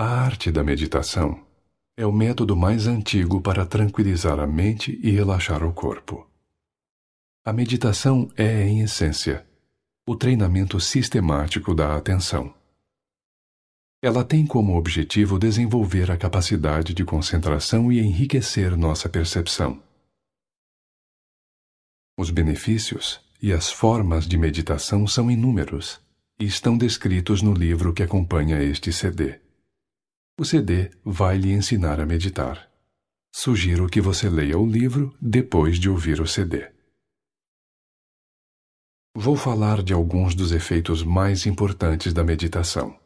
A arte da meditação é o método mais antigo para tranquilizar a mente e relaxar o corpo. A meditação é, em essência, o treinamento sistemático da atenção. Ela tem como objetivo desenvolver a capacidade de concentração e enriquecer nossa percepção. Os benefícios e as formas de meditação são inúmeros e estão descritos no livro que acompanha este CD. O CD vai lhe ensinar a meditar. Sugiro que você leia o livro depois de ouvir o CD. Vou falar de alguns dos efeitos mais importantes da meditação.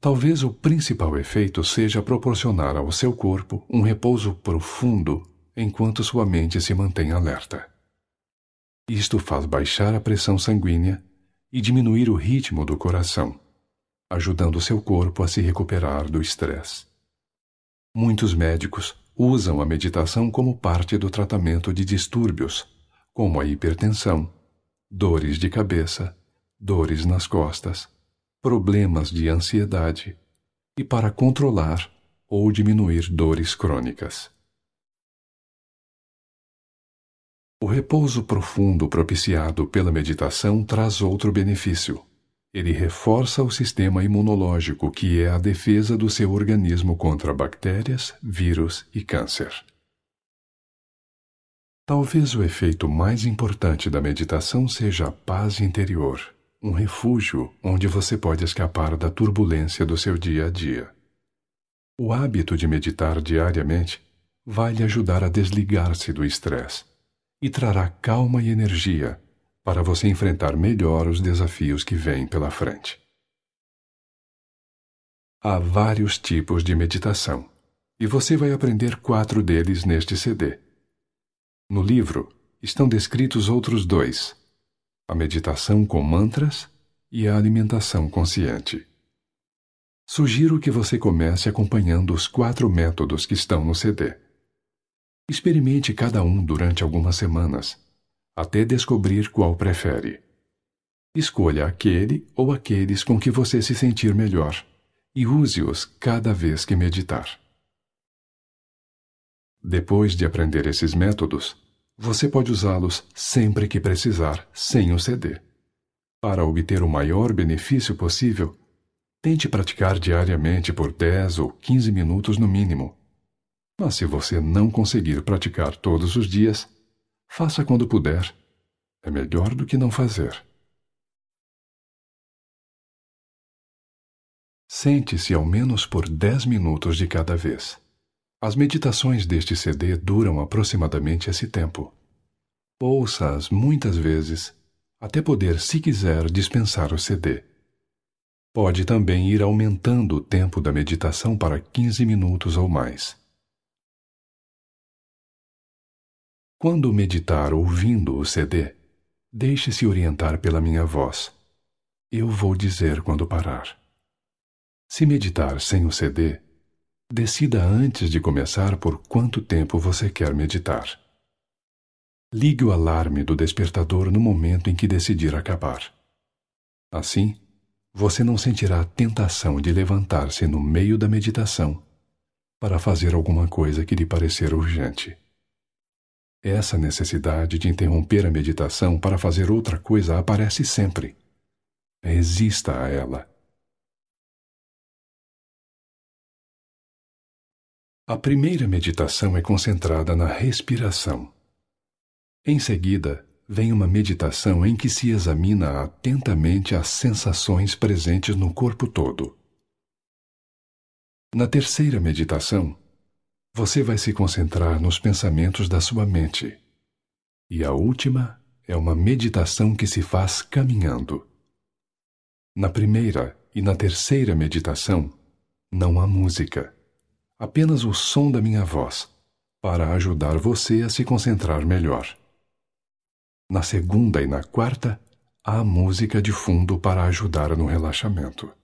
Talvez o principal efeito seja proporcionar ao seu corpo um repouso profundo enquanto sua mente se mantém alerta. Isto faz baixar a pressão sanguínea e diminuir o ritmo do coração, ajudando seu corpo a se recuperar do estresse. Muitos médicos usam a meditação como parte do tratamento de distúrbios, como a hipertensão, dores de cabeça, dores nas costas, problemas de ansiedade e para controlar ou diminuir dores crônicas. O repouso profundo propiciado pela meditação traz outro benefício. Ele reforça o sistema imunológico, que é a defesa do seu organismo contra bactérias, vírus e câncer. Talvez o efeito mais importante da meditação seja a paz interior, um refúgio onde você pode escapar da turbulência do seu dia a dia. O hábito de meditar diariamente vai lhe ajudar a desligar-se do estresse e trará calma e energia para você enfrentar melhor os desafios que vêm pela frente. Há vários tipos de meditação e você vai aprender quatro deles neste CD. No livro estão descritos outros dois: a meditação com mantras e a alimentação consciente. Sugiro que você comece acompanhando os quatro métodos que estão no CD. Experimente cada um durante algumas semanas, até descobrir qual prefere. Escolha aquele ou aqueles com que você se sentir melhor e use-os cada vez que meditar. Depois de aprender esses métodos, você pode usá-los sempre que precisar, sem o CD. Para obter o maior benefício possível, tente praticar diariamente por 10 ou 15 minutos no mínimo mas se você não conseguir praticar todos os dias, faça quando puder. É melhor do que não fazer. Sente-se ao menos por 10 minutos de cada vez. As meditações deste CD duram aproximadamente esse tempo. Ouça-as muitas vezes, até poder, se quiser, dispensar o CD. Pode também ir aumentando o tempo da meditação para 15 minutos ou mais. Quando meditar ouvindo o CD, deixe-se orientar pela minha voz. Eu vou dizer quando parar. Se meditar sem o CD, decida antes de começar por quanto tempo você quer meditar. Ligue o alarme do despertador no momento em que decidir acabar. Assim, você não sentirá a tentação de levantar-se no meio da meditação para fazer alguma coisa que lhe parecer urgente. Essa necessidade de interromper a meditação para fazer outra coisa aparece sempre. Resista a ela. A primeira meditação é concentrada na respiração. Em seguida, vem uma meditação em que se examina atentamente as sensações presentes no corpo todo. Na terceira meditação, você vai se concentrar nos pensamentos da sua mente. E a última é uma meditação que se faz caminhando. Na primeira e na terceira meditação, não há música, apenas o som da minha voz, para ajudar você a se concentrar melhor. Na segunda e na quarta, há música de fundo para ajudar no relaxamento.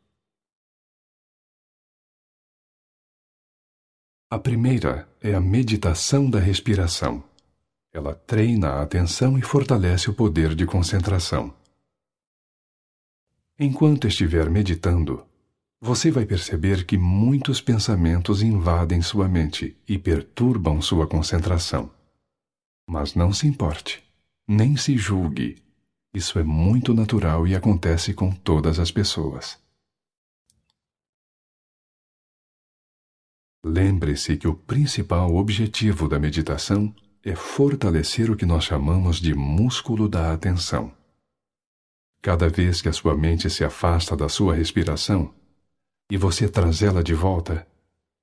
A primeira é a meditação da respiração. Ela treina a atenção e fortalece o poder de concentração. Enquanto estiver meditando, você vai perceber que muitos pensamentos invadem sua mente e perturbam sua concentração. Mas não se importe, nem se julgue. Isso é muito natural e acontece com todas as pessoas. Lembre-se que o principal objetivo da meditação é fortalecer o que nós chamamos de músculo da atenção. Cada vez que a sua mente se afasta da sua respiração e você trazê-la de volta,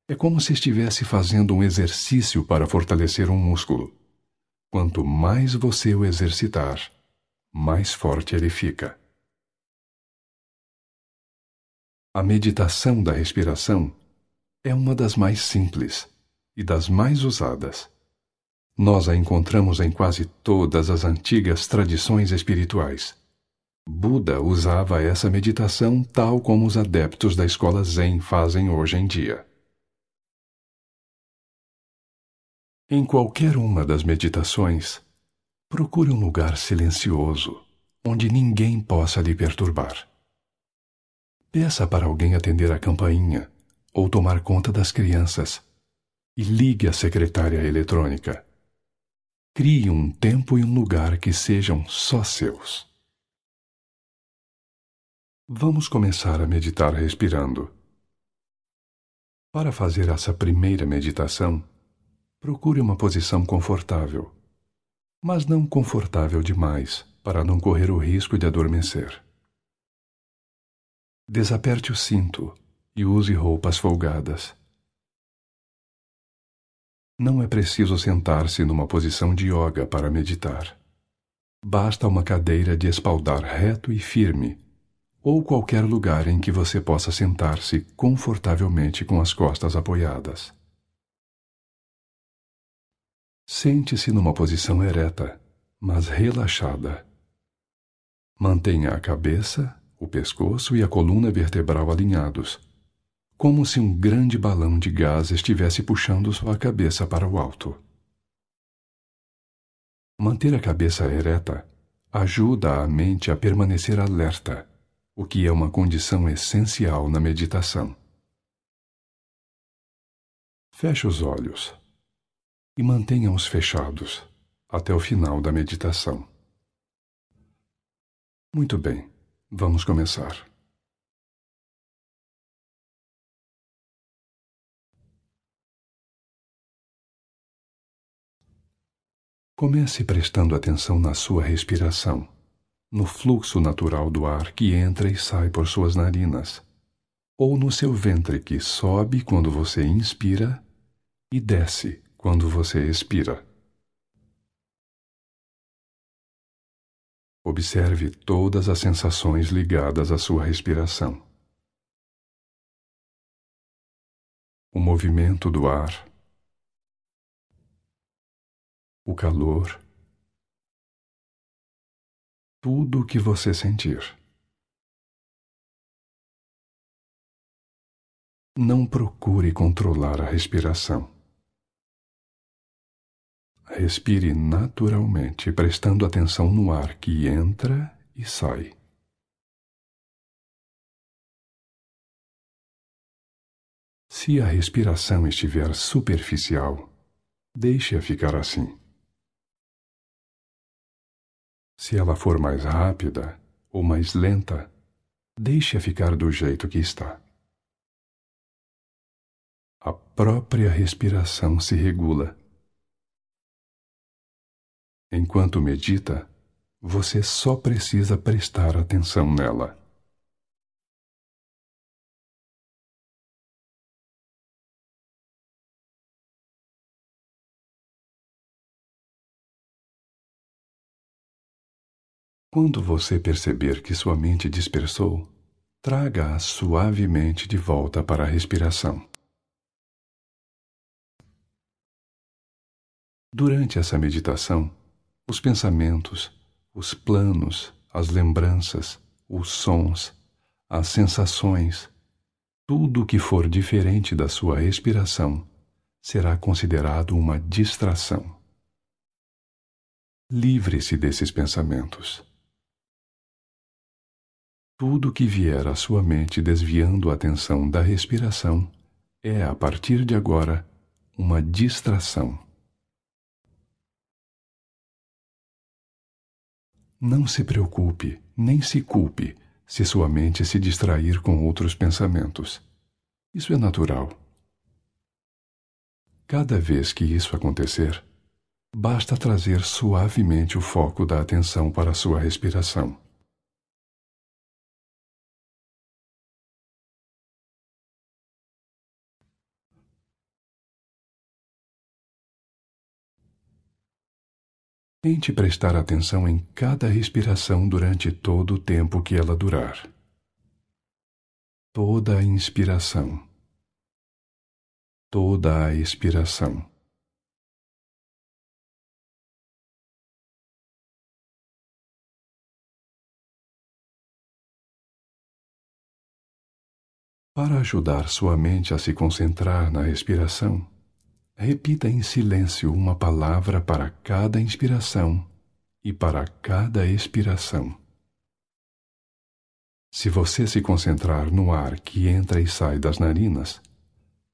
é como se estivesse fazendo um exercício para fortalecer um músculo. Quanto mais você o exercitar, mais forte ele fica. A meditação da respiração é uma das mais simples e das mais usadas. Nós a encontramos em quase todas as antigas tradições espirituais. Buda usava essa meditação tal como os adeptos da escola Zen fazem hoje em dia. Em qualquer uma das meditações, procure um lugar silencioso, onde ninguém possa lhe perturbar. Peça para alguém atender a campainha ou tomar conta das crianças e ligue a secretária eletrônica. Crie um tempo e um lugar que sejam só seus. Vamos começar a meditar respirando. Para fazer essa primeira meditação, procure uma posição confortável, mas não confortável demais para não correr o risco de adormecer. Desaperte o cinto e use roupas folgadas. Não é preciso sentar-se numa posição de yoga para meditar. Basta uma cadeira de espaldar reto e firme, ou qualquer lugar em que você possa sentar-se confortavelmente com as costas apoiadas. Sente-se numa posição ereta, mas relaxada. Mantenha a cabeça, o pescoço e a coluna vertebral alinhados como se um grande balão de gás estivesse puxando sua cabeça para o alto. Manter a cabeça ereta ajuda a mente a permanecer alerta, o que é uma condição essencial na meditação. Feche os olhos e mantenha-os fechados até o final da meditação. Muito bem, vamos começar. Comece prestando atenção na sua respiração, no fluxo natural do ar que entra e sai por suas narinas, ou no seu ventre que sobe quando você inspira e desce quando você expira. Observe todas as sensações ligadas à sua respiração. O movimento do ar o calor, tudo o que você sentir. Não procure controlar a respiração. Respire naturalmente, prestando atenção no ar que entra e sai. Se a respiração estiver superficial, deixe-a ficar assim. Se ela for mais rápida ou mais lenta, deixe-a ficar do jeito que está. A própria respiração se regula. Enquanto medita, você só precisa prestar atenção nela. Quando você perceber que sua mente dispersou, traga-a suavemente de volta para a respiração. Durante essa meditação, os pensamentos, os planos, as lembranças, os sons, as sensações, tudo o que for diferente da sua respiração será considerado uma distração. Livre-se desses pensamentos. Tudo que vier à sua mente desviando a atenção da respiração é, a partir de agora, uma distração. Não se preocupe, nem se culpe se sua mente se distrair com outros pensamentos. Isso é natural. Cada vez que isso acontecer, basta trazer suavemente o foco da atenção para sua respiração. Tente prestar atenção em cada respiração durante todo o tempo que ela durar. Toda a inspiração, toda a expiração. Para ajudar sua mente a se concentrar na respiração, Repita em silêncio uma palavra para cada inspiração e para cada expiração. Se você se concentrar no ar que entra e sai das narinas,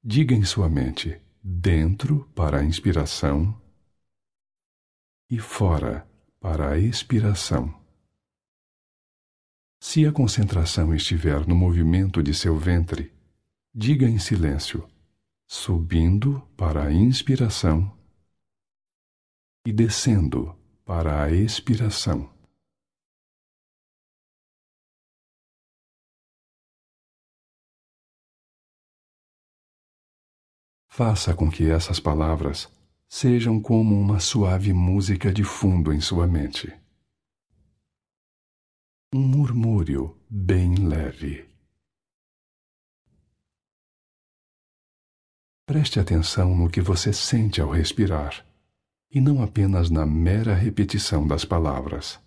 diga em sua mente dentro para a inspiração e fora para a expiração. Se a concentração estiver no movimento de seu ventre, diga em silêncio subindo para a inspiração e descendo para a expiração. Faça com que essas palavras sejam como uma suave música de fundo em sua mente. Um murmúrio bem leve. Preste atenção no que você sente ao respirar e não apenas na mera repetição das palavras.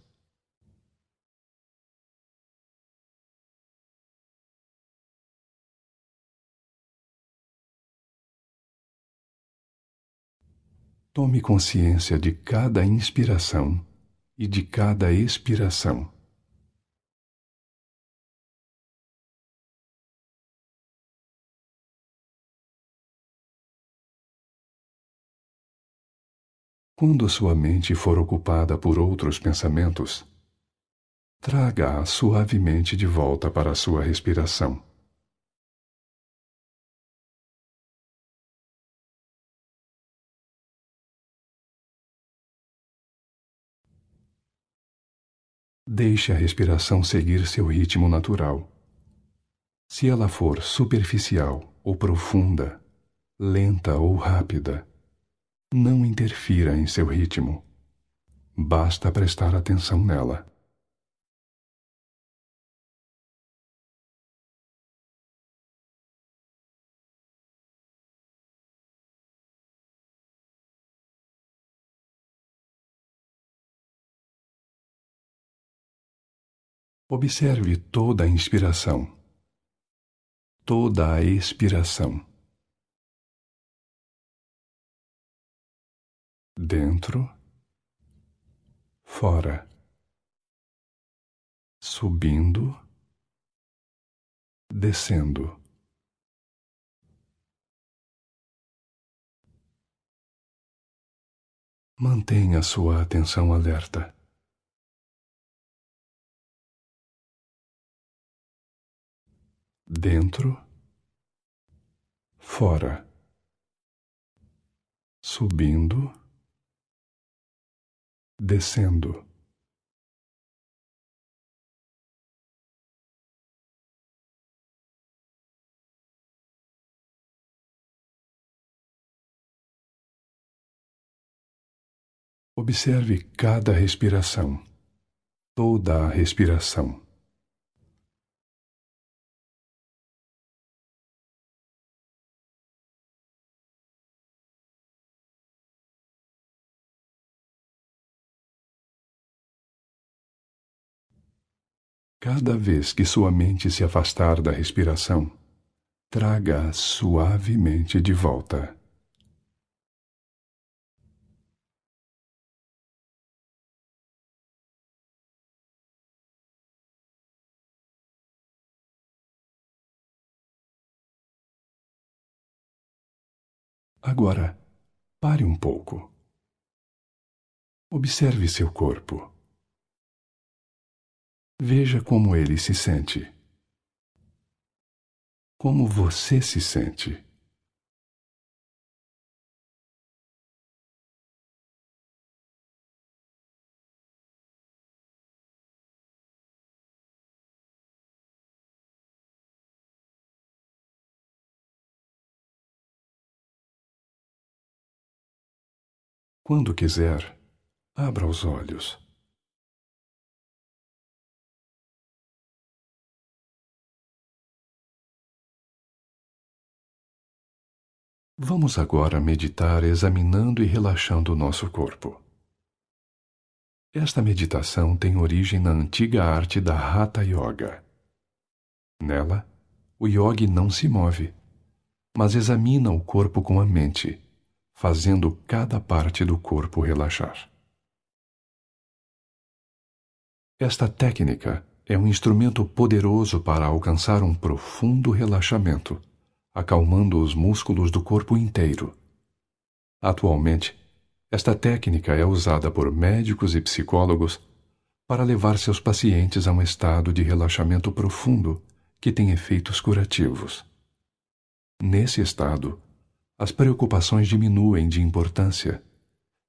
Tome consciência de cada inspiração e de cada expiração. Quando sua mente for ocupada por outros pensamentos, traga-a suavemente de volta para a sua respiração. Deixe a respiração seguir seu ritmo natural. Se ela for superficial ou profunda, lenta ou rápida, não interfira em seu ritmo. Basta prestar atenção nela. Observe toda a inspiração, toda a expiração. Dentro, fora, subindo, descendo. Mantenha sua atenção alerta. Dentro, fora, subindo, descendo. Observe cada respiração, toda a respiração. Cada vez que sua mente se afastar da respiração, traga-a suavemente de volta. Agora, pare um pouco. Observe seu corpo. Veja como ele se sente. Como você se sente. Quando quiser, abra os olhos. Vamos agora meditar examinando e relaxando o nosso corpo. Esta meditação tem origem na antiga arte da Hatha Yoga. Nela, o yogi não se move, mas examina o corpo com a mente, fazendo cada parte do corpo relaxar. Esta técnica é um instrumento poderoso para alcançar um profundo relaxamento acalmando os músculos do corpo inteiro. Atualmente, esta técnica é usada por médicos e psicólogos para levar seus pacientes a um estado de relaxamento profundo que tem efeitos curativos. Nesse estado, as preocupações diminuem de importância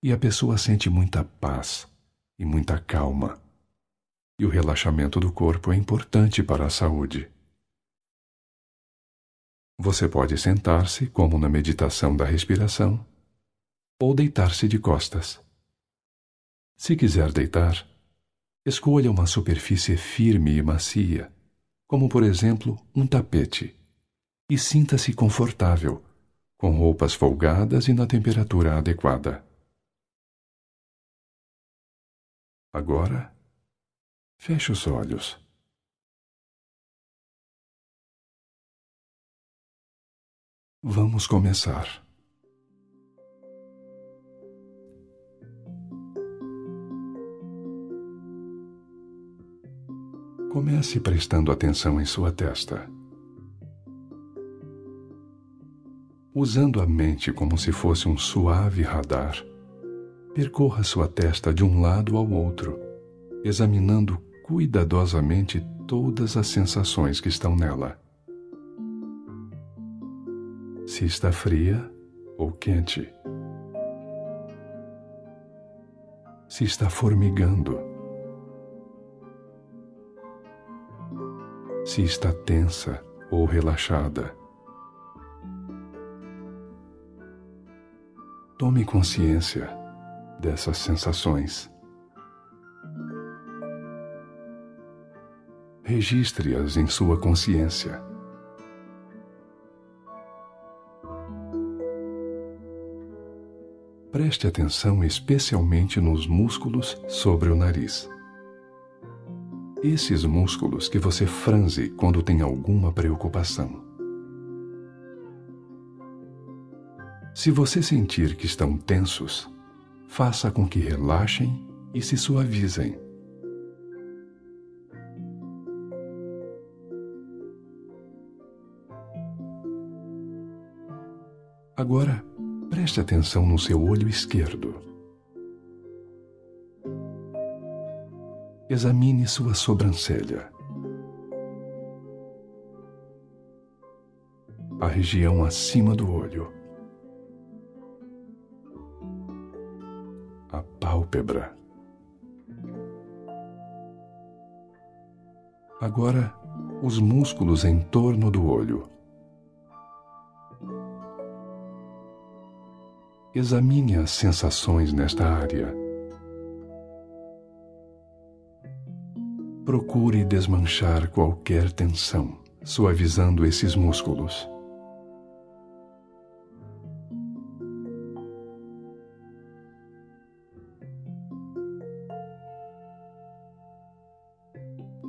e a pessoa sente muita paz e muita calma. E o relaxamento do corpo é importante para a saúde. Você pode sentar-se, como na meditação da respiração, ou deitar-se de costas. Se quiser deitar, escolha uma superfície firme e macia, como por exemplo um tapete, e sinta-se confortável, com roupas folgadas e na temperatura adequada. Agora, feche os olhos. Vamos começar. Comece prestando atenção em sua testa. Usando a mente como se fosse um suave radar, percorra sua testa de um lado ao outro, examinando cuidadosamente todas as sensações que estão nela se está fria ou quente, se está formigando, se está tensa ou relaxada. Tome consciência dessas sensações. Registre-as em sua consciência. Preste atenção especialmente nos músculos sobre o nariz. Esses músculos que você franze quando tem alguma preocupação. Se você sentir que estão tensos, faça com que relaxem e se suavizem. Agora, Preste atenção no seu olho esquerdo. Examine sua sobrancelha. A região acima do olho. A pálpebra. Agora, os músculos em torno do olho. Examine as sensações nesta área. Procure desmanchar qualquer tensão, suavizando esses músculos.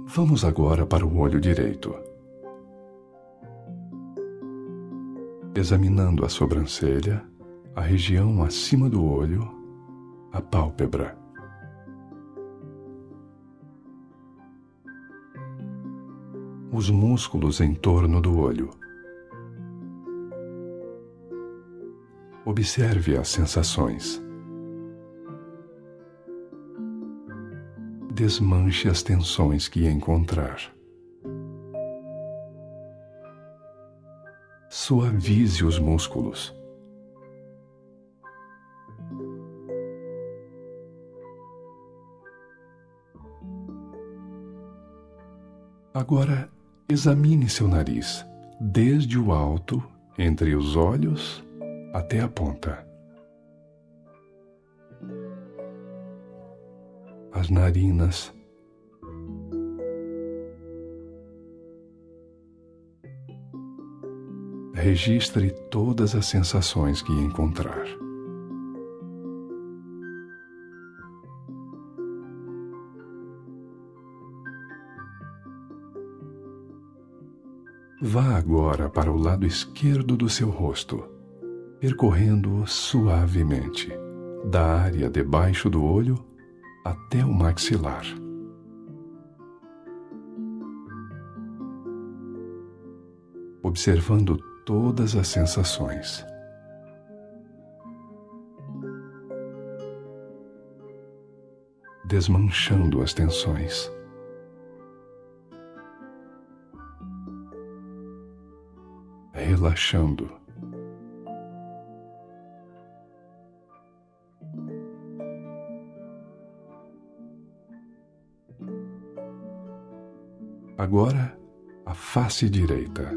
Vamos agora para o olho direito. Examinando a sobrancelha, a região acima do olho, a pálpebra. Os músculos em torno do olho. Observe as sensações. Desmanche as tensões que encontrar. Suavize os músculos. Agora examine seu nariz, desde o alto, entre os olhos até a ponta. As narinas. Registre todas as sensações que encontrar. Agora para o lado esquerdo do seu rosto percorrendo-o suavemente, da área debaixo do olho até o maxilar. Observando todas as sensações. Desmanchando as tensões. Relaxando. Agora, a face direita.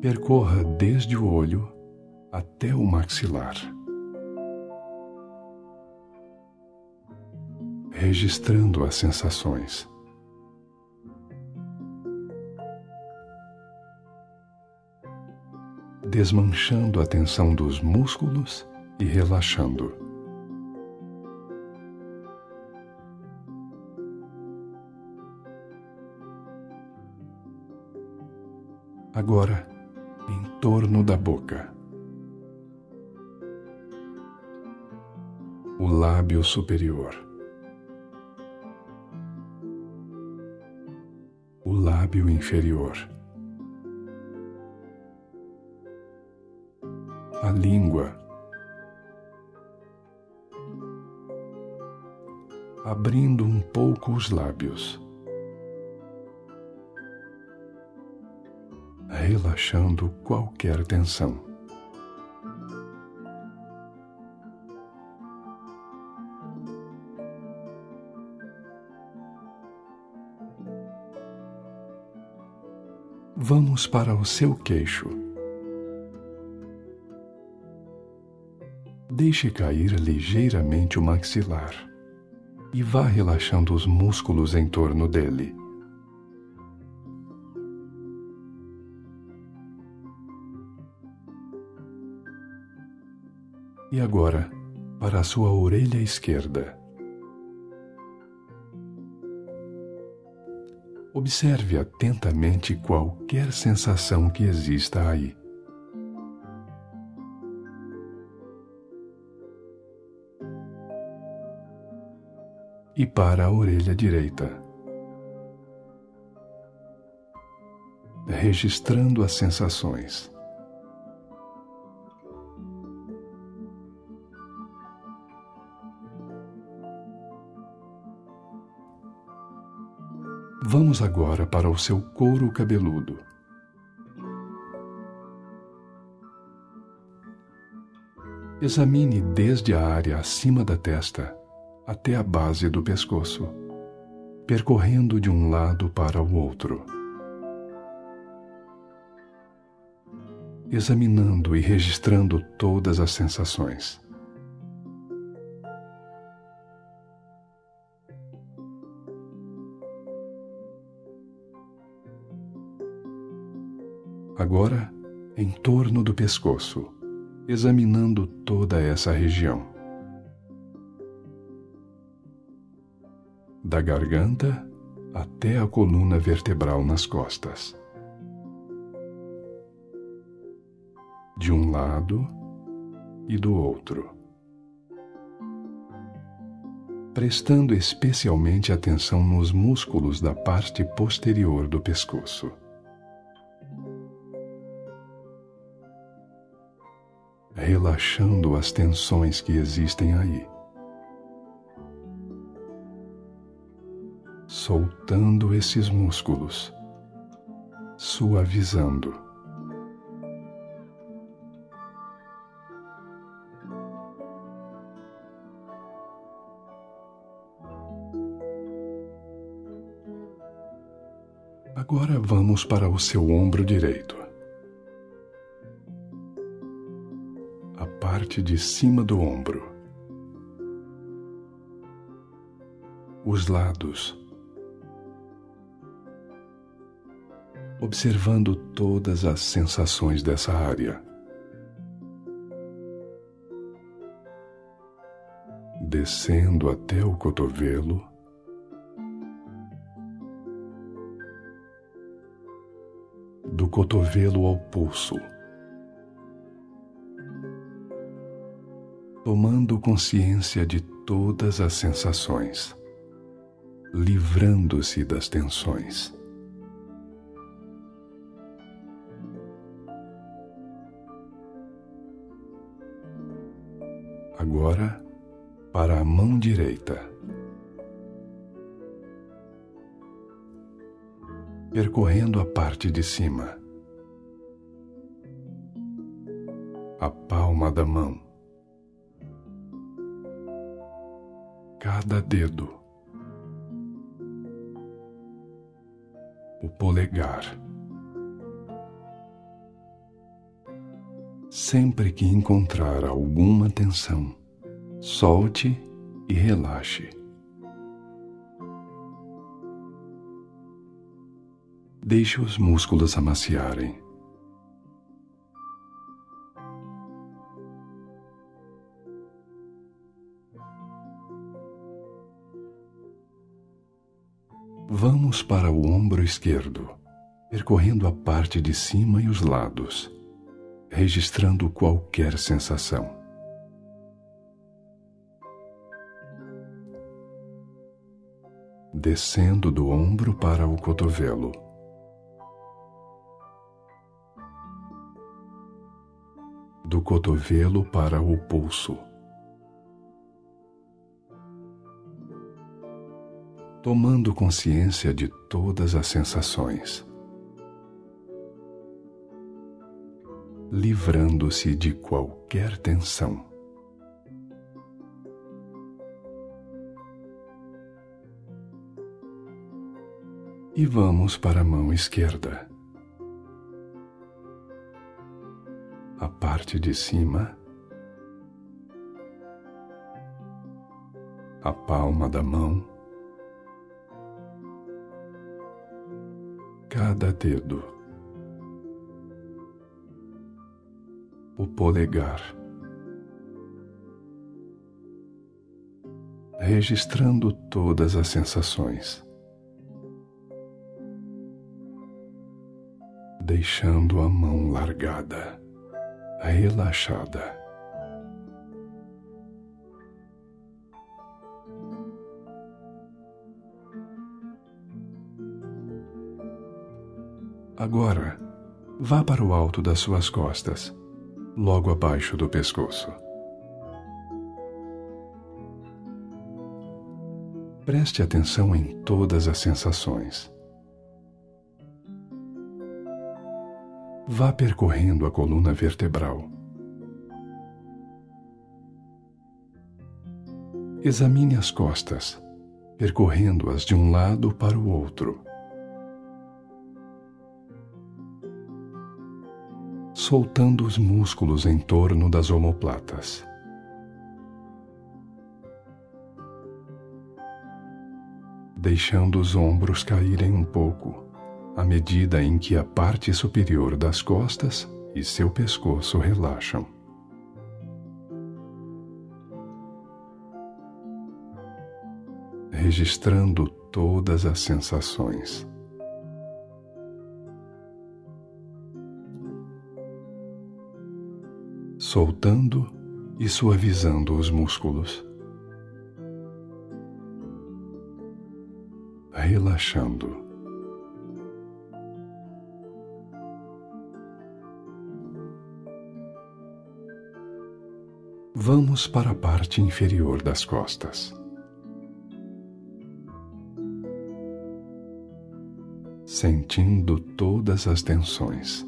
Percorra desde o olho até o maxilar. Registrando as sensações. Desmanchando a tensão dos músculos e relaxando. agora em torno da boca. O lábio superior. O lábio inferior. A língua. Abrindo um pouco os lábios. relaxando qualquer tensão. Vamos para o seu queixo. Deixe cair ligeiramente o maxilar e vá relaxando os músculos em torno dele. E agora, para a sua orelha esquerda. Observe atentamente qualquer sensação que exista aí. E para a orelha direita. Registrando as sensações. Vamos agora para o seu couro cabeludo. Examine desde a área acima da testa até a base do pescoço, percorrendo de um lado para o outro. Examinando e registrando todas as sensações. Agora, em torno do pescoço, examinando toda essa região. Da garganta até a coluna vertebral nas costas. De um lado e do outro. Prestando especialmente atenção nos músculos da parte posterior do pescoço. relaxando as tensões que existem aí. Soltando esses músculos, suavizando. Agora vamos para o seu ombro direito. A parte de cima do ombro. Os lados. Observando todas as sensações dessa área. Descendo até o cotovelo do cotovelo ao pulso. Tomando consciência de todas as sensações, livrando-se das tensões. Agora, para a mão direita. percorrendo a parte de cima, a palma da mão, cada dedo, o polegar. Sempre que encontrar alguma tensão, solte e relaxe. Deixe os músculos amaciarem. Vamos para o ombro esquerdo, percorrendo a parte de cima e os lados, registrando qualquer sensação. Descendo do ombro para o cotovelo. do cotovelo para o pulso. Tomando consciência de todas as sensações, livrando-se de qualquer tensão. E vamos para a mão esquerda. a parte de cima, a palma da mão, cada dedo, o polegar, registrando todas as sensações. Deixando a mão largada relaxada. Agora, vá para o alto das suas costas, logo abaixo do pescoço. Preste atenção em todas as sensações. Vá percorrendo a coluna vertebral. Examine as costas, percorrendo-as de um lado para o outro. Soltando os músculos em torno das omoplatas. Deixando os ombros caírem um pouco à medida em que a parte superior das costas e seu pescoço relaxam. Registrando todas as sensações. Soltando e suavizando os músculos. Relaxando. Vamos para a parte inferior das costas. Sentindo todas as tensões.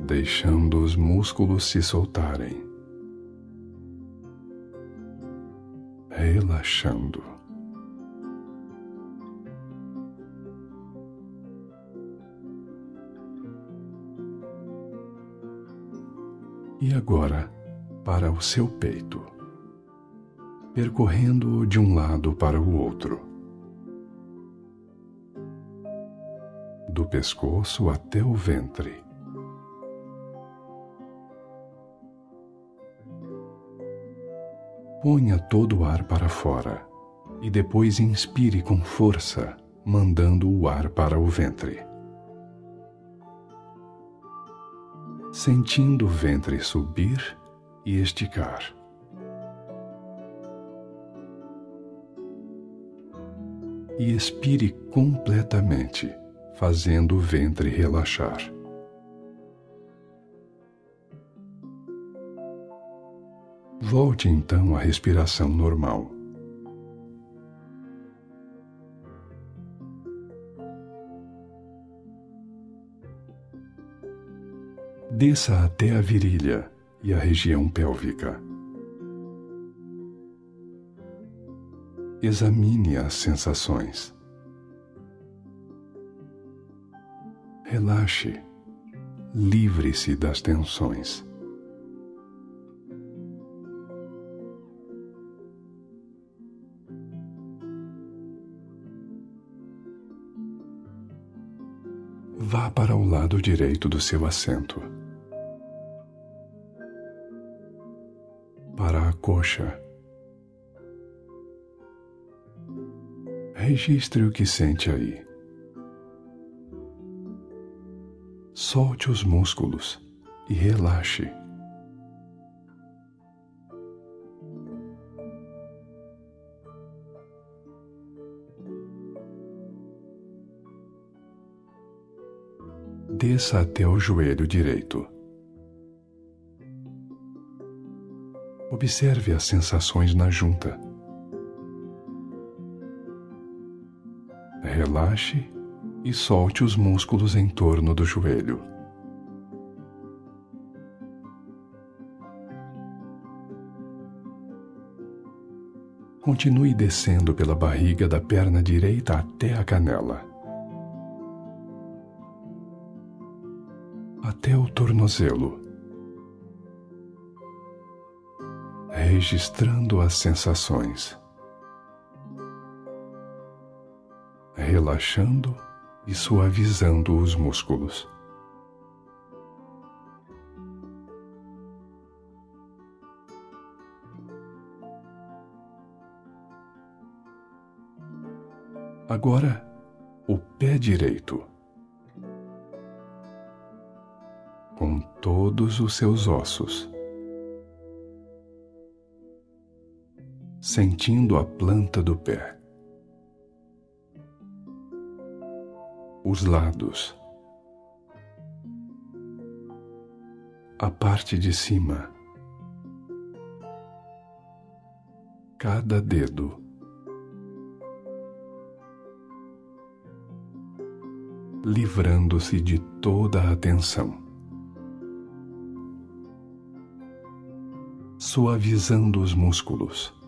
Deixando os músculos se soltarem. Relaxando. E agora, para o seu peito, percorrendo-o de um lado para o outro, do pescoço até o ventre. Ponha todo o ar para fora e depois inspire com força, mandando o ar para o ventre. Sentindo o ventre subir e esticar. E expire completamente, fazendo o ventre relaxar. Volte então à respiração normal. Desça até a virilha e a região pélvica. Examine as sensações. Relaxe, livre-se das tensões. Vá para o lado direito do seu assento. Coxa. Registre o que sente aí. Solte os músculos e relaxe. Desça até o joelho direito. Observe as sensações na junta. Relaxe e solte os músculos em torno do joelho. Continue descendo pela barriga da perna direita até a canela. Até o tornozelo. Registrando as sensações, relaxando e suavizando os músculos. Agora, o pé direito. Com todos os seus ossos. Sentindo a planta do pé, os lados, a parte de cima, cada dedo. Livrando-se de toda a tensão. Suavizando os músculos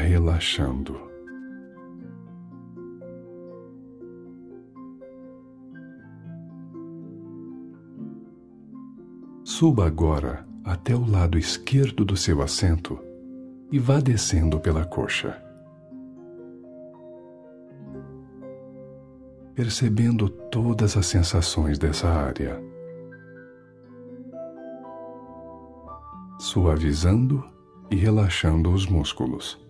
relaxando. Suba agora até o lado esquerdo do seu assento e vá descendo pela coxa. Percebendo todas as sensações dessa área. Suavizando e relaxando os músculos.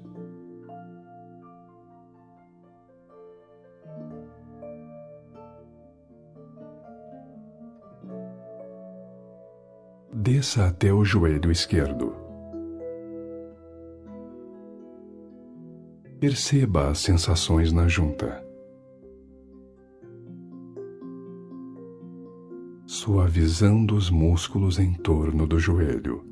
Desça até o joelho esquerdo. Perceba as sensações na junta. suavizando os músculos em torno do joelho.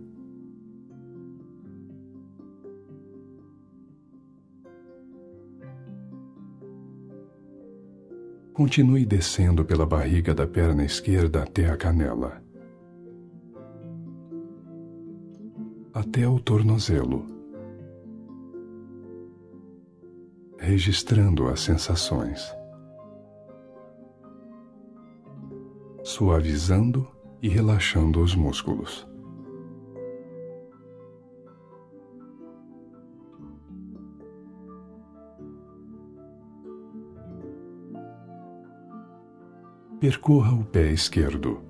Continue descendo pela barriga da perna esquerda até a canela, até o tornozelo, registrando as sensações, suavizando e relaxando os músculos. Percorra o pé esquerdo.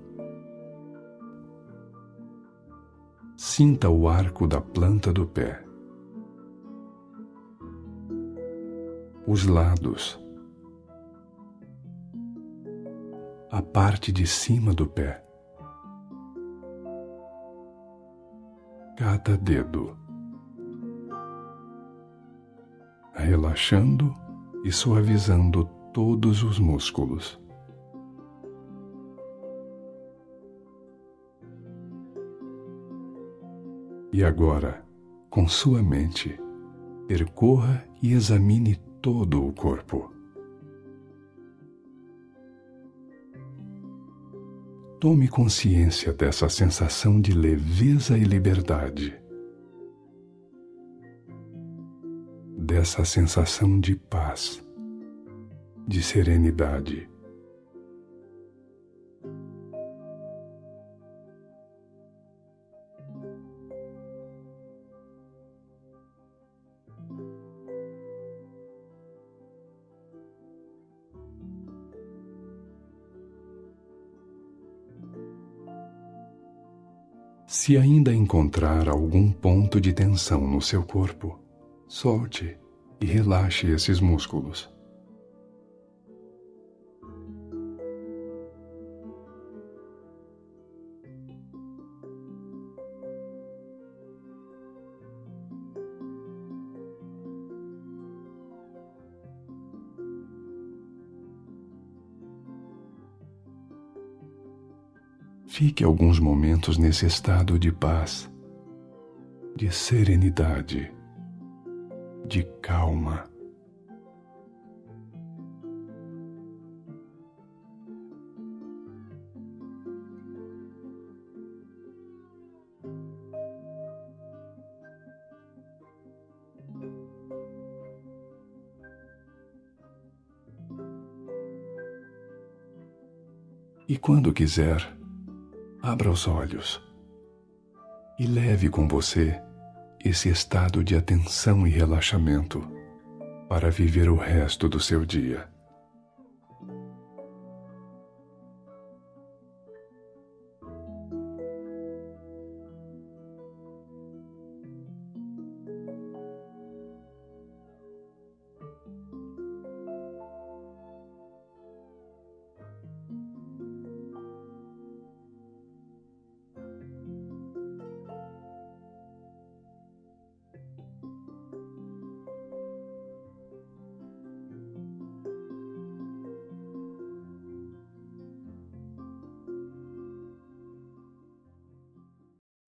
Sinta o arco da planta do pé. Os lados. A parte de cima do pé. Cada dedo. Relaxando e suavizando todos os músculos. E agora, com sua mente, percorra e examine todo o corpo. Tome consciência dessa sensação de leveza e liberdade, dessa sensação de paz, de serenidade. Se ainda encontrar algum ponto de tensão no seu corpo, solte e relaxe esses músculos. Fique alguns momentos nesse estado de paz, de serenidade, de calma. E quando quiser, abra os olhos e leve com você esse estado de atenção e relaxamento para viver o resto do seu dia.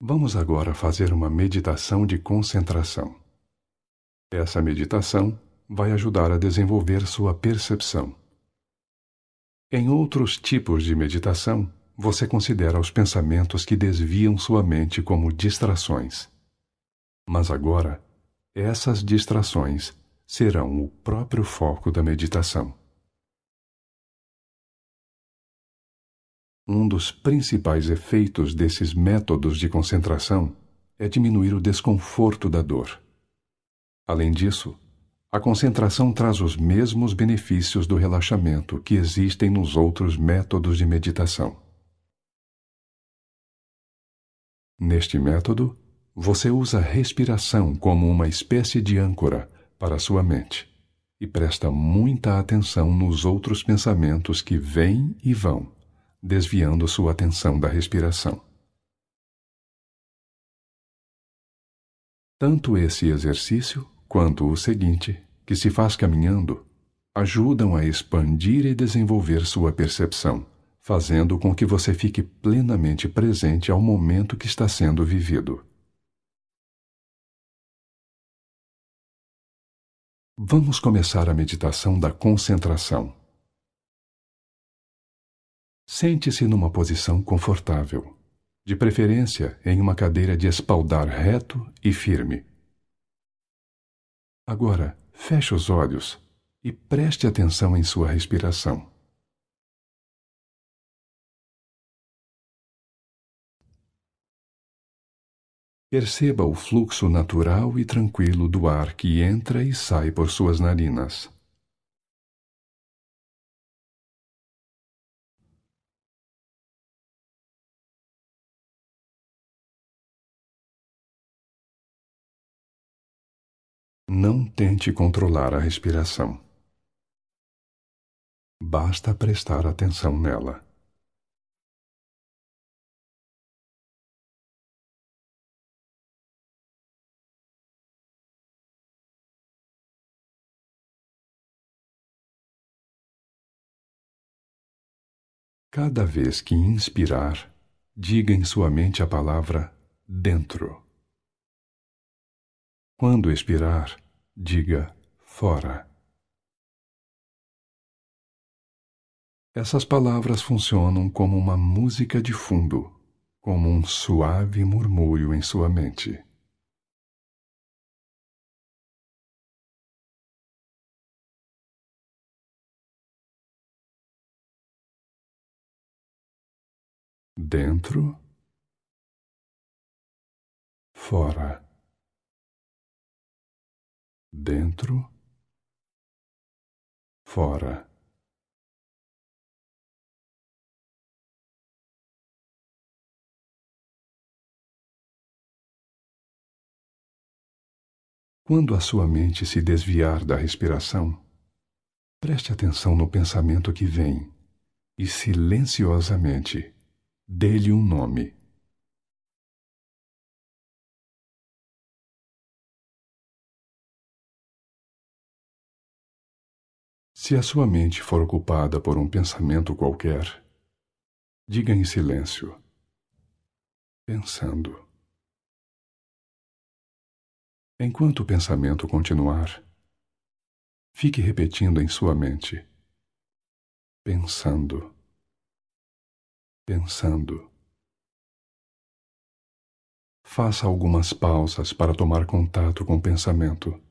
Vamos agora fazer uma meditação de concentração. Essa meditação vai ajudar a desenvolver sua percepção. Em outros tipos de meditação, você considera os pensamentos que desviam sua mente como distrações. Mas agora, essas distrações serão o próprio foco da meditação. Um dos principais efeitos desses métodos de concentração é diminuir o desconforto da dor. Além disso, a concentração traz os mesmos benefícios do relaxamento que existem nos outros métodos de meditação. Neste método, você usa a respiração como uma espécie de âncora para sua mente e presta muita atenção nos outros pensamentos que vêm e vão desviando sua atenção da respiração. Tanto esse exercício quanto o seguinte, que se faz caminhando, ajudam a expandir e desenvolver sua percepção, fazendo com que você fique plenamente presente ao momento que está sendo vivido. Vamos começar a meditação da concentração. Sente-se numa posição confortável, de preferência em uma cadeira de espaldar reto e firme. Agora, feche os olhos e preste atenção em sua respiração. Perceba o fluxo natural e tranquilo do ar que entra e sai por suas narinas. Não tente controlar a respiração. Basta prestar atenção nela. Cada vez que inspirar, diga em sua mente a palavra dentro. Quando expirar, diga fora. Essas palavras funcionam como uma música de fundo, como um suave murmúrio em sua mente. dentro, fora, dentro, fora. Quando a sua mente se desviar da respiração, preste atenção no pensamento que vem e silenciosamente Dê-lhe um nome. Se a sua mente for ocupada por um pensamento qualquer, diga em silêncio, pensando. Enquanto o pensamento continuar, fique repetindo em sua mente, pensando pensando. Faça algumas pausas para tomar contato com o pensamento.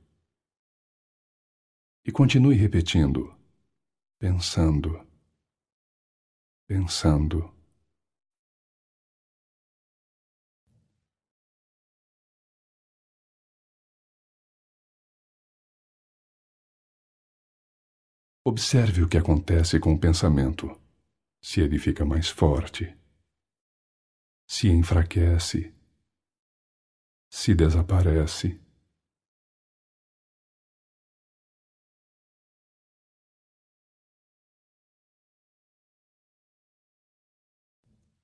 E continue repetindo, pensando, pensando. Observe o que acontece com o pensamento. Se ele fica mais forte, se enfraquece, se desaparece.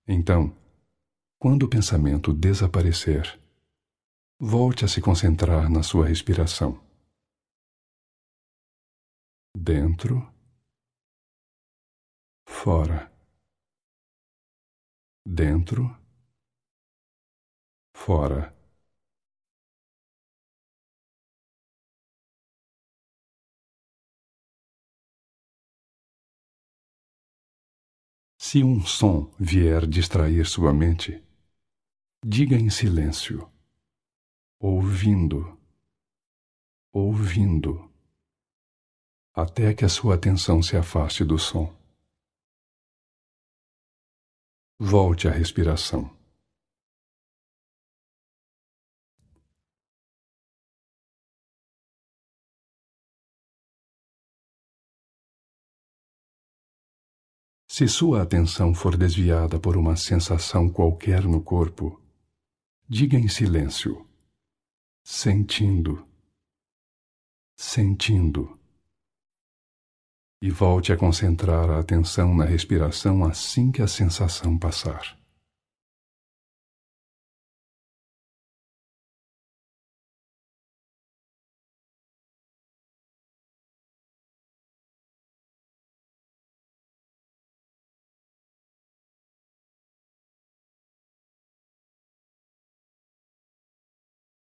Então, quando o pensamento desaparecer, volte a se concentrar na sua respiração. Dentro fora, dentro, fora. Se um som vier distrair sua mente, diga em silêncio, ouvindo, ouvindo, até que a sua atenção se afaste do som. Volte à respiração. Se sua atenção for desviada por uma sensação qualquer no corpo, diga em silêncio, sentindo, sentindo e volte a concentrar a atenção na respiração assim que a sensação passar.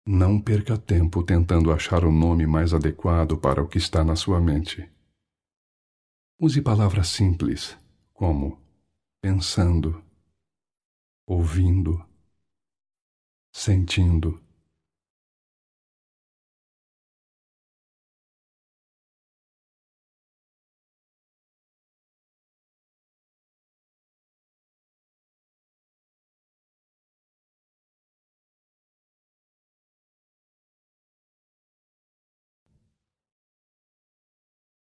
Não perca tempo tentando achar o nome mais adequado para o que está na sua mente. Use palavras simples, como pensando, ouvindo, sentindo.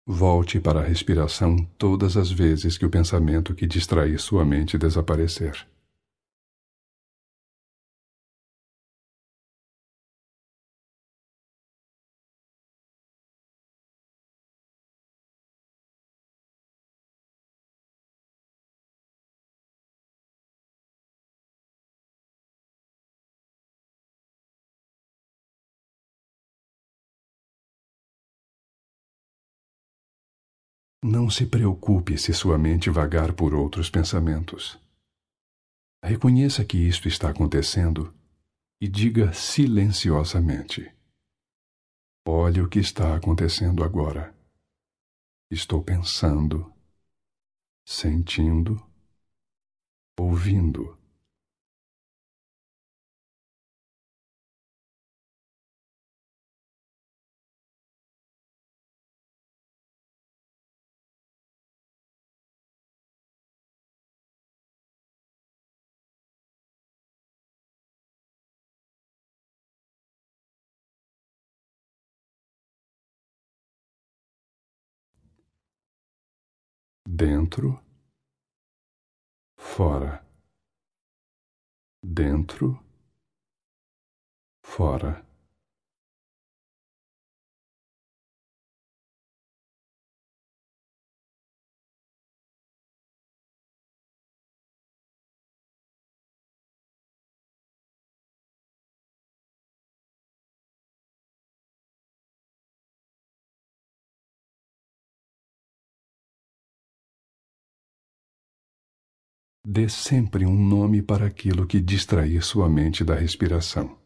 Volte para a respiração todas as vezes que o pensamento que distrair sua mente desaparecer. Não se preocupe se sua mente vagar por outros pensamentos. Reconheça que isto está acontecendo e diga silenciosamente: Olhe o que está acontecendo agora. Estou pensando, sentindo, ouvindo. Dentro, fora, dentro, fora. Dê sempre um nome para aquilo que distrair sua mente da respiração.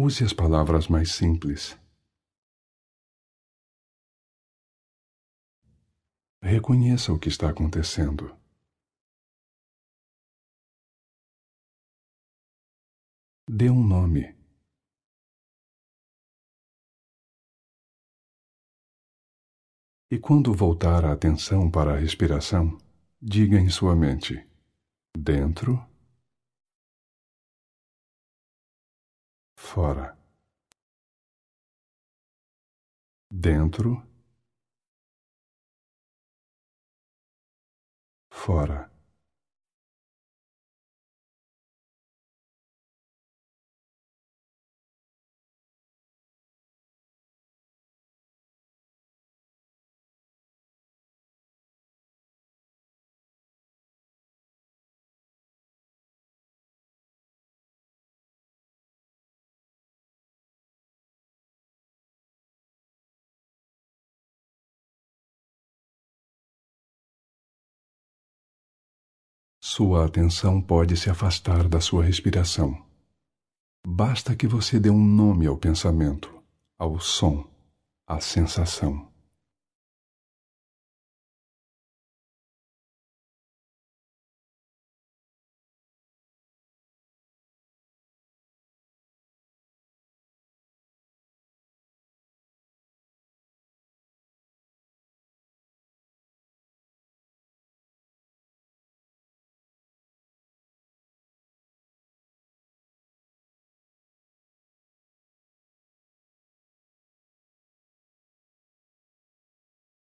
Use as palavras mais simples. Reconheça o que está acontecendo. Dê um nome. E quando voltar a atenção para a respiração, diga em sua mente: dentro fora, dentro, fora. Sua atenção pode se afastar da sua respiração. Basta que você dê um nome ao pensamento, ao som, à sensação.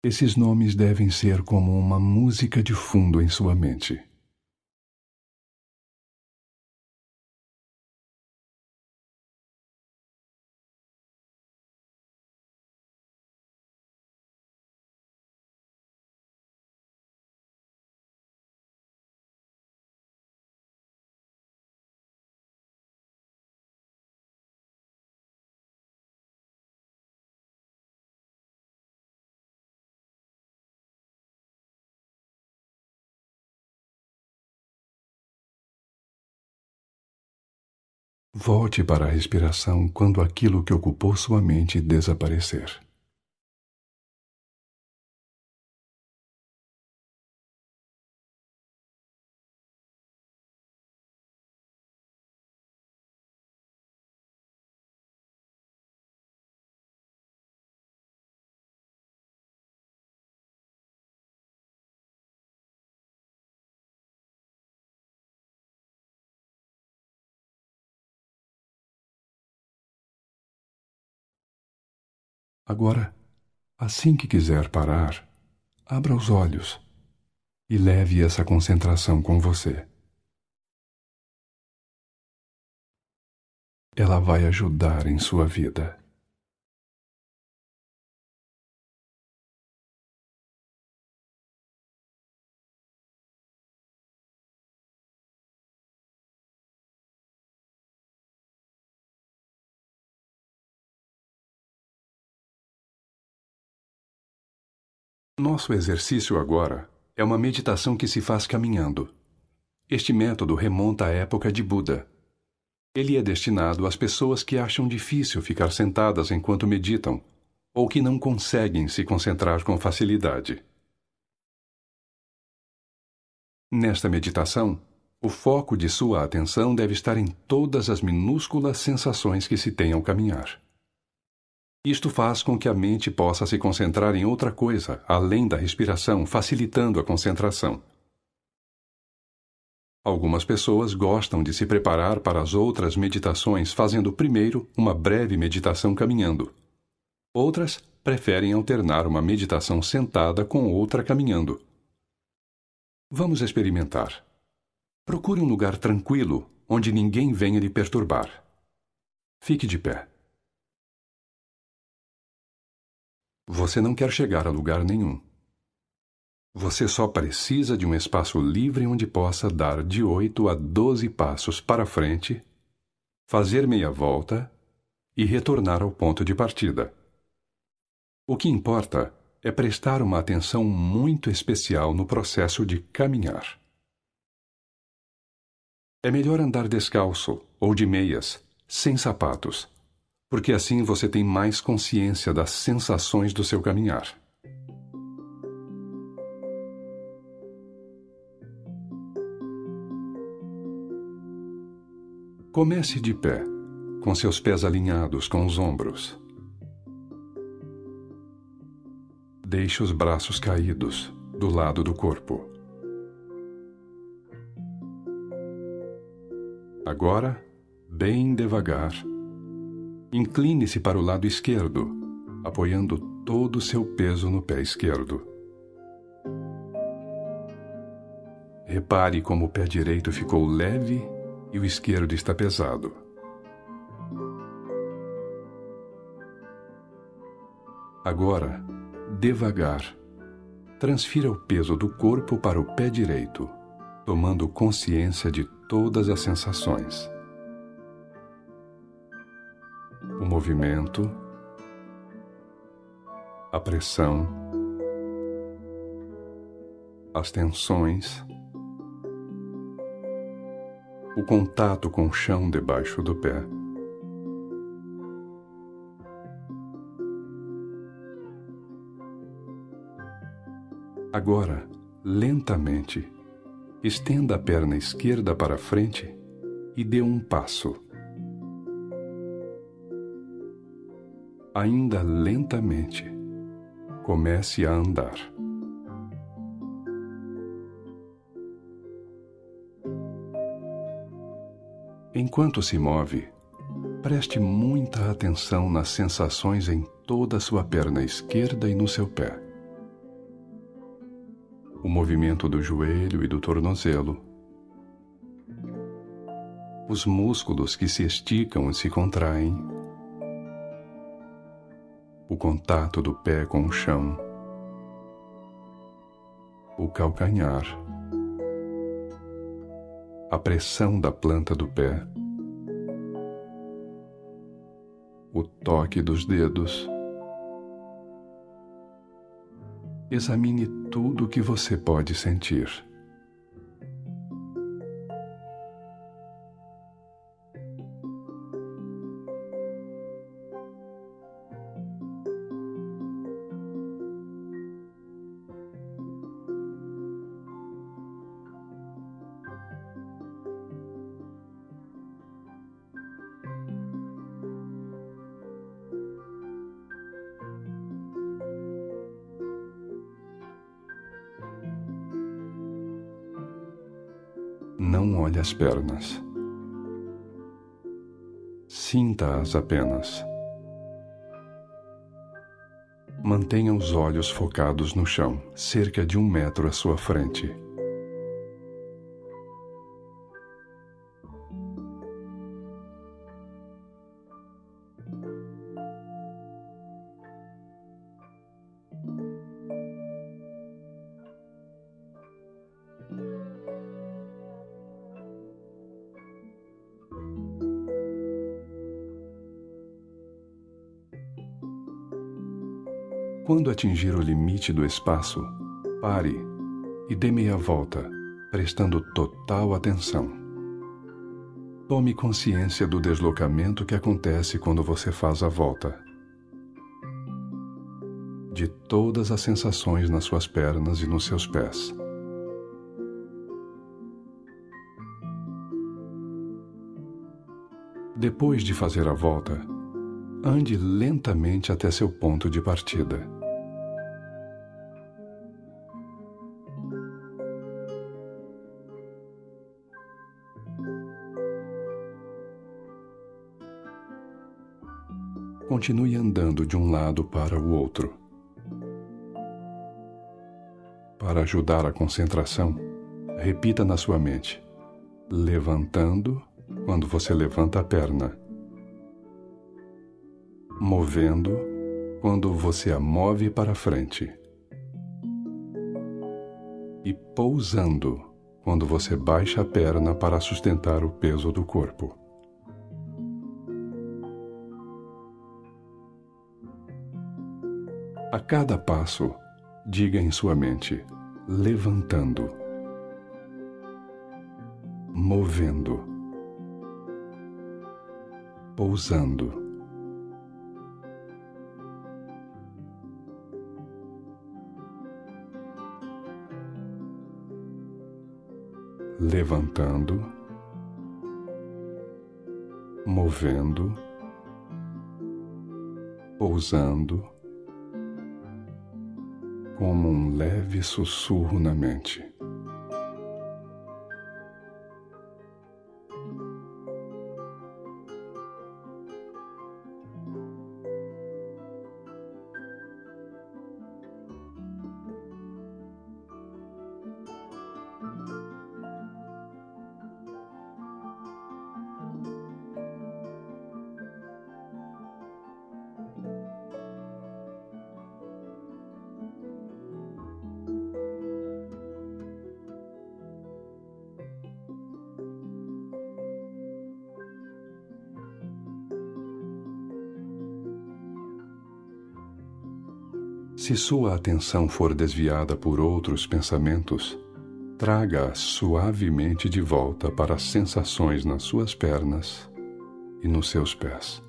Esses nomes devem ser como uma música de fundo em sua mente. Volte para a respiração quando aquilo que ocupou sua mente desaparecer. Agora, assim que quiser parar, abra os olhos e leve essa concentração com você. Ela vai ajudar em sua vida. Nosso exercício agora é uma meditação que se faz caminhando. Este método remonta à época de Buda. Ele é destinado às pessoas que acham difícil ficar sentadas enquanto meditam ou que não conseguem se concentrar com facilidade. Nesta meditação, o foco de sua atenção deve estar em todas as minúsculas sensações que se tem ao caminhar. Isto faz com que a mente possa se concentrar em outra coisa, além da respiração, facilitando a concentração. Algumas pessoas gostam de se preparar para as outras meditações fazendo primeiro uma breve meditação caminhando. Outras preferem alternar uma meditação sentada com outra caminhando. Vamos experimentar. Procure um lugar tranquilo onde ninguém venha lhe perturbar. Fique de pé. Você não quer chegar a lugar nenhum. Você só precisa de um espaço livre onde possa dar de oito a doze passos para frente, fazer meia volta e retornar ao ponto de partida. O que importa é prestar uma atenção muito especial no processo de caminhar. É melhor andar descalço ou de meias, sem sapatos porque assim você tem mais consciência das sensações do seu caminhar. Comece de pé, com seus pés alinhados com os ombros. Deixe os braços caídos do lado do corpo. Agora, bem devagar, Incline-se para o lado esquerdo, apoiando todo o seu peso no pé esquerdo. Repare como o pé direito ficou leve e o esquerdo está pesado. Agora, devagar, transfira o peso do corpo para o pé direito, tomando consciência de todas as sensações o movimento, a pressão, as tensões, o contato com o chão debaixo do pé. Agora, lentamente, estenda a perna esquerda para frente e dê um passo. Ainda lentamente, comece a andar. Enquanto se move, preste muita atenção nas sensações em toda a sua perna esquerda e no seu pé. O movimento do joelho e do tornozelo. Os músculos que se esticam e se contraem o contato do pé com o chão, o calcanhar, a pressão da planta do pé, o toque dos dedos. Examine tudo o que você pode sentir. As pernas. Sinta-as apenas. Mantenha os olhos focados no chão, cerca de um metro à sua frente. Atingir o limite do espaço, pare e dê meia volta, prestando total atenção. Tome consciência do deslocamento que acontece quando você faz a volta. De todas as sensações nas suas pernas e nos seus pés. Depois de fazer a volta, ande lentamente até seu ponto de partida. Continue andando de um lado para o outro. Para ajudar a concentração, repita na sua mente: levantando quando você levanta a perna, movendo quando você a move para frente, e pousando quando você baixa a perna para sustentar o peso do corpo. A cada passo, diga em sua mente: levantando, movendo, pousando. Levantando, movendo, pousando como um leve sussurro na mente. Se sua atenção for desviada por outros pensamentos, traga-a suavemente de volta para as sensações nas suas pernas e nos seus pés.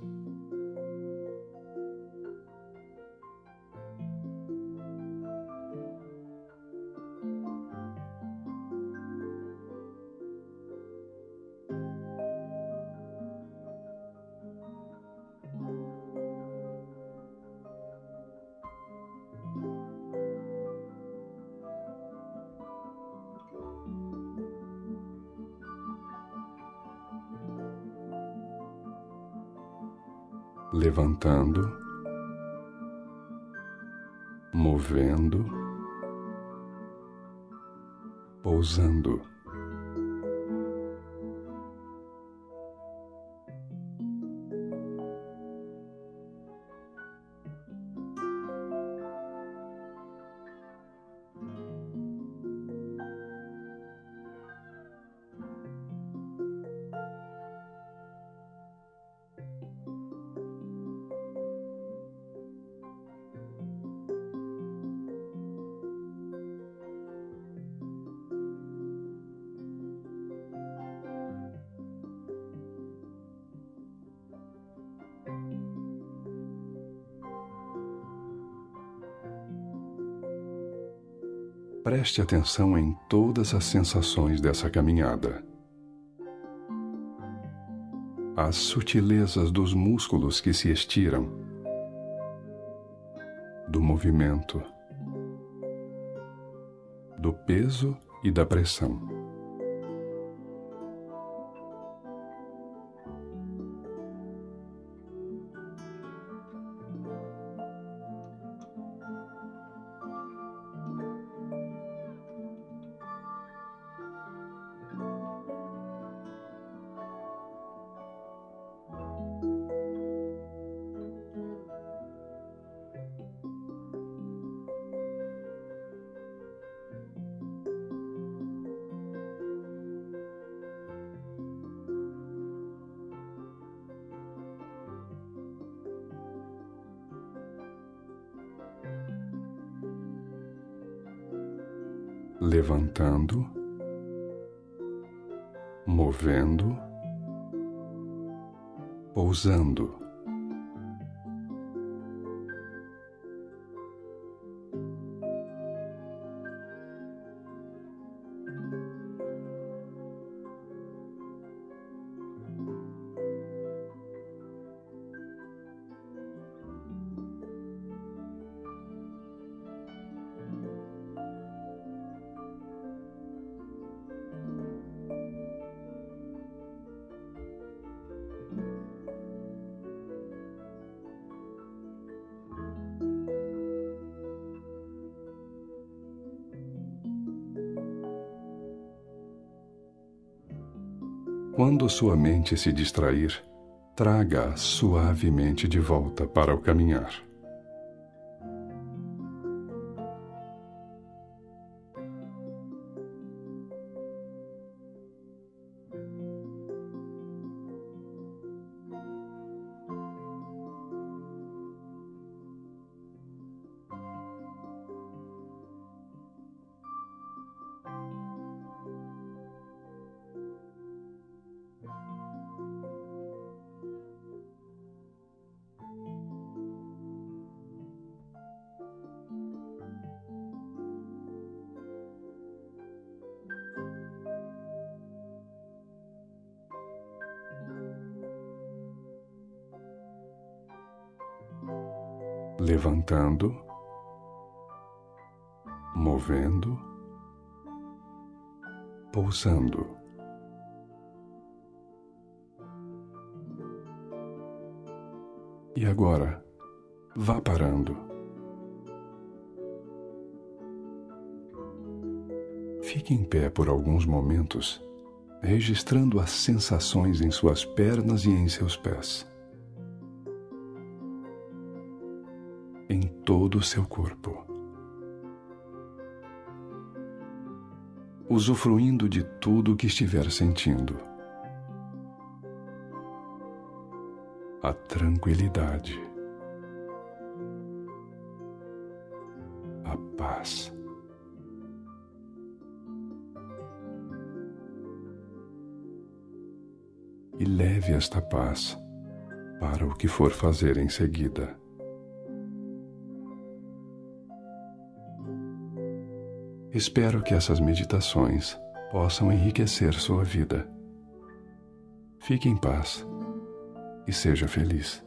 Levantando, Preste atenção em todas as sensações dessa caminhada. As sutilezas dos músculos que se estiram, do movimento, do peso e da pressão. Levantando, movendo, pousando. Sua mente se distrair, traga-a suavemente de volta para o caminhar. Levantando, movendo, pousando. E agora, vá parando. Fique em pé por alguns momentos, registrando as sensações em suas pernas e em seus pés. Todo o seu corpo. Usufruindo de tudo o que estiver sentindo. A tranquilidade. A paz. E leve esta paz para o que for fazer em seguida. Espero que essas meditações possam enriquecer sua vida. Fique em paz e seja feliz.